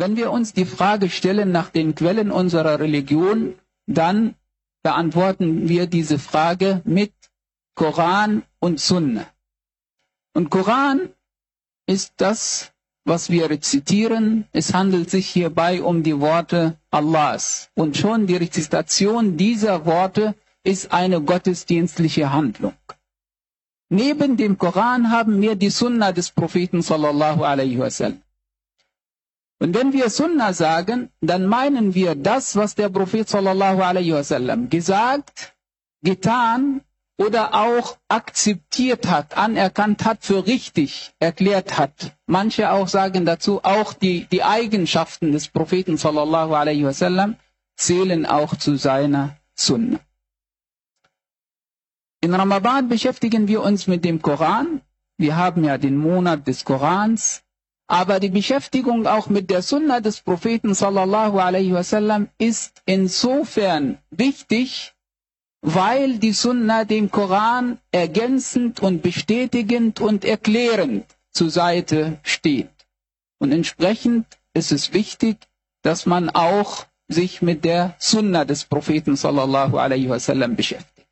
Wenn wir uns die Frage stellen nach den Quellen unserer Religion, dann beantworten wir diese Frage mit Koran und Sunna. Und Koran ist das, was wir rezitieren. Es handelt sich hierbei um die Worte Allahs. Und schon die Rezitation dieser Worte ist eine gottesdienstliche Handlung. Neben dem Koran haben wir die Sunna des Propheten sallallahu alaihi wasallam. Und wenn wir Sunna sagen, dann meinen wir das, was der Prophet sallallahu alaihi wasallam gesagt, getan oder auch akzeptiert hat, anerkannt hat für richtig erklärt hat. Manche auch sagen dazu, auch die, die Eigenschaften des Propheten sallallahu alaihi wasallam zählen auch zu seiner Sunna. In Ramadan beschäftigen wir uns mit dem Koran. Wir haben ja den Monat des Korans. Aber die Beschäftigung auch mit der Sunna des Propheten sallallahu alaihi wasallam ist insofern wichtig, weil die Sunna dem Koran ergänzend und bestätigend und erklärend zur Seite steht. Und entsprechend ist es wichtig, dass man auch sich mit der Sunna des Propheten sallallahu alaihi wasallam beschäftigt.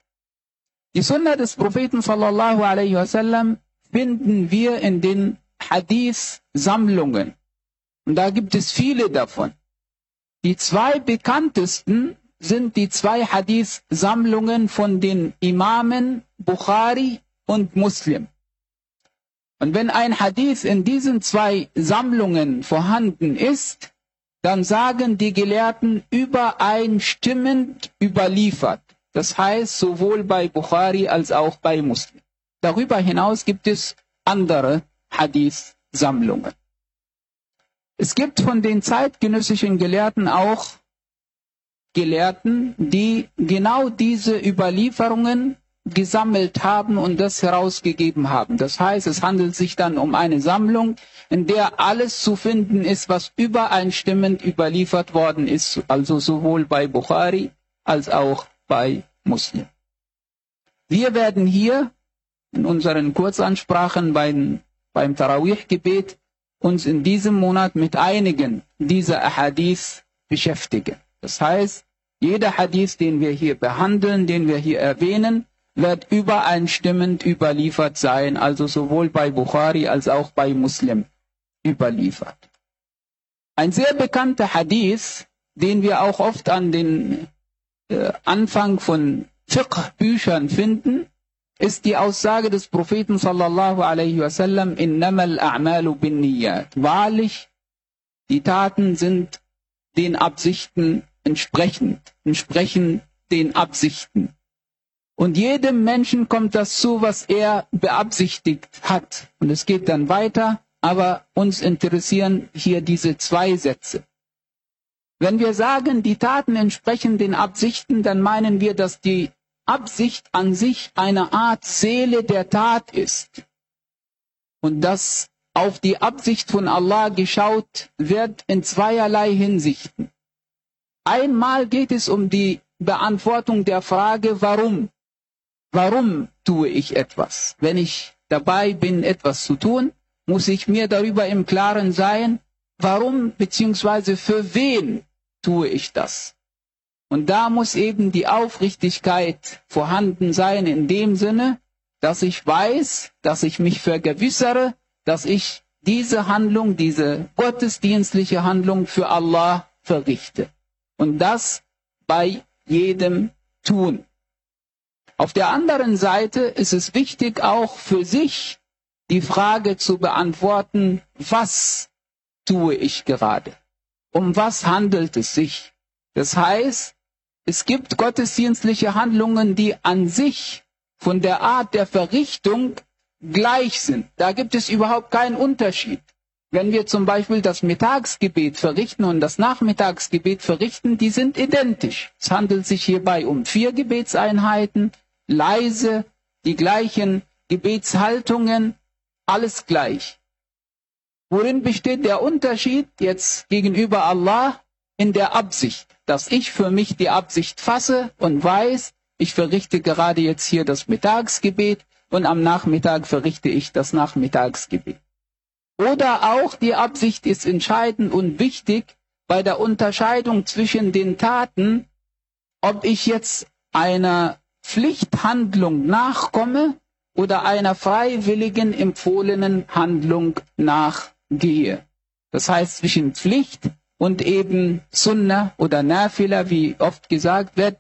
Die Sunna des Propheten sallallahu alaihi wasallam finden wir in den Hadith-Sammlungen. Und da gibt es viele davon. Die zwei bekanntesten sind die zwei Hadith-Sammlungen von den Imamen Bukhari und Muslim. Und wenn ein Hadith in diesen zwei Sammlungen vorhanden ist, dann sagen die Gelehrten übereinstimmend überliefert. Das heißt sowohl bei Bukhari als auch bei Muslim. Darüber hinaus gibt es andere Hadith-Sammlungen. Es gibt von den zeitgenössischen Gelehrten auch Gelehrten, die genau diese Überlieferungen gesammelt haben und das herausgegeben haben. Das heißt, es handelt sich dann um eine Sammlung, in der alles zu finden ist, was übereinstimmend überliefert worden ist, also sowohl bei Bukhari als auch bei Muslim. Wir werden hier in unseren Kurzansprachen beim beim Tarawih-Gebet uns in diesem Monat mit einigen dieser Hadith beschäftigen. Das heißt, jeder Hadith, den wir hier behandeln, den wir hier erwähnen, wird übereinstimmend überliefert sein, also sowohl bei Bukhari als auch bei Muslim überliefert. Ein sehr bekannter Hadith, den wir auch oft an den äh, Anfang von Fiqh-Büchern finden, ist die Aussage des Propheten sallallahu alaihi wasallam, innamal a'malu bin niyat. Wahrlich, die Taten sind den Absichten entsprechend, entsprechen den Absichten. Und jedem Menschen kommt das zu, was er beabsichtigt hat. Und es geht dann weiter, aber uns interessieren hier diese zwei Sätze. Wenn wir sagen, die Taten entsprechen den Absichten, dann meinen wir, dass die Absicht an sich eine Art Seele der Tat ist und dass auf die Absicht von Allah geschaut wird in zweierlei Hinsichten. Einmal geht es um die Beantwortung der Frage, warum? Warum tue ich etwas? Wenn ich dabei bin, etwas zu tun, muss ich mir darüber im Klaren sein, warum bzw. für wen tue ich das? Und da muss eben die Aufrichtigkeit vorhanden sein in dem Sinne, dass ich weiß, dass ich mich vergewissere, dass ich diese Handlung, diese gottesdienstliche Handlung für Allah verrichte. Und das bei jedem tun. Auf der anderen Seite ist es wichtig auch für sich die Frage zu beantworten, was tue ich gerade? Um was handelt es sich? Das heißt, es gibt gottesdienstliche Handlungen, die an sich von der Art der Verrichtung gleich sind. Da gibt es überhaupt keinen Unterschied. Wenn wir zum Beispiel das Mittagsgebet verrichten und das Nachmittagsgebet verrichten, die sind identisch. Es handelt sich hierbei um vier Gebetseinheiten, leise, die gleichen Gebetshaltungen, alles gleich. Worin besteht der Unterschied jetzt gegenüber Allah? in der Absicht, dass ich für mich die Absicht fasse und weiß, ich verrichte gerade jetzt hier das Mittagsgebet und am Nachmittag verrichte ich das Nachmittagsgebet. Oder auch die Absicht ist entscheidend und wichtig bei der Unterscheidung zwischen den Taten, ob ich jetzt einer Pflichthandlung nachkomme oder einer freiwilligen empfohlenen Handlung nachgehe. Das heißt zwischen Pflicht und eben Sunnah oder Nafila, wie oft gesagt wird,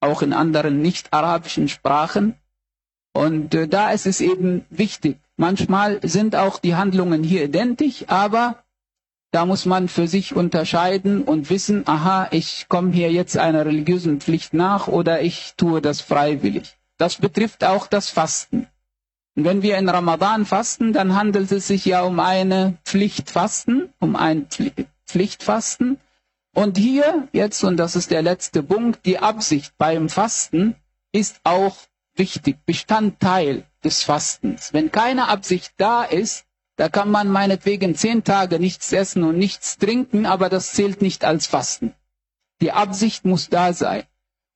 auch in anderen nicht-arabischen Sprachen. Und äh, da ist es eben wichtig. Manchmal sind auch die Handlungen hier identisch, aber da muss man für sich unterscheiden und wissen, aha, ich komme hier jetzt einer religiösen Pflicht nach oder ich tue das freiwillig. Das betrifft auch das Fasten. Und wenn wir in Ramadan fasten, dann handelt es sich ja um eine Pflichtfasten, um ein Pflichtfasten. Und hier jetzt, und das ist der letzte Punkt, die Absicht beim Fasten ist auch wichtig, Bestandteil des Fastens. Wenn keine Absicht da ist, da kann man meinetwegen zehn Tage nichts essen und nichts trinken, aber das zählt nicht als Fasten. Die Absicht muss da sein.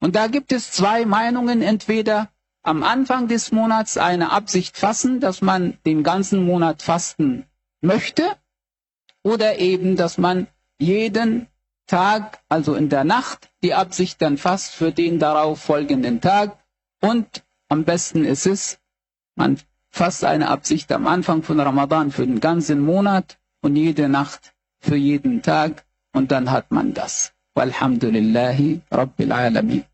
Und da gibt es zwei Meinungen. Entweder am Anfang des Monats eine Absicht fassen, dass man den ganzen Monat fasten möchte, oder eben, dass man jeden Tag, also in der Nacht, die Absicht dann fasst für den darauf folgenden Tag. Und am besten ist es, man fasst eine Absicht am Anfang von Ramadan für den ganzen Monat und jede Nacht für jeden Tag und dann hat man das. Walhamdulillahi Rabbil Alamin.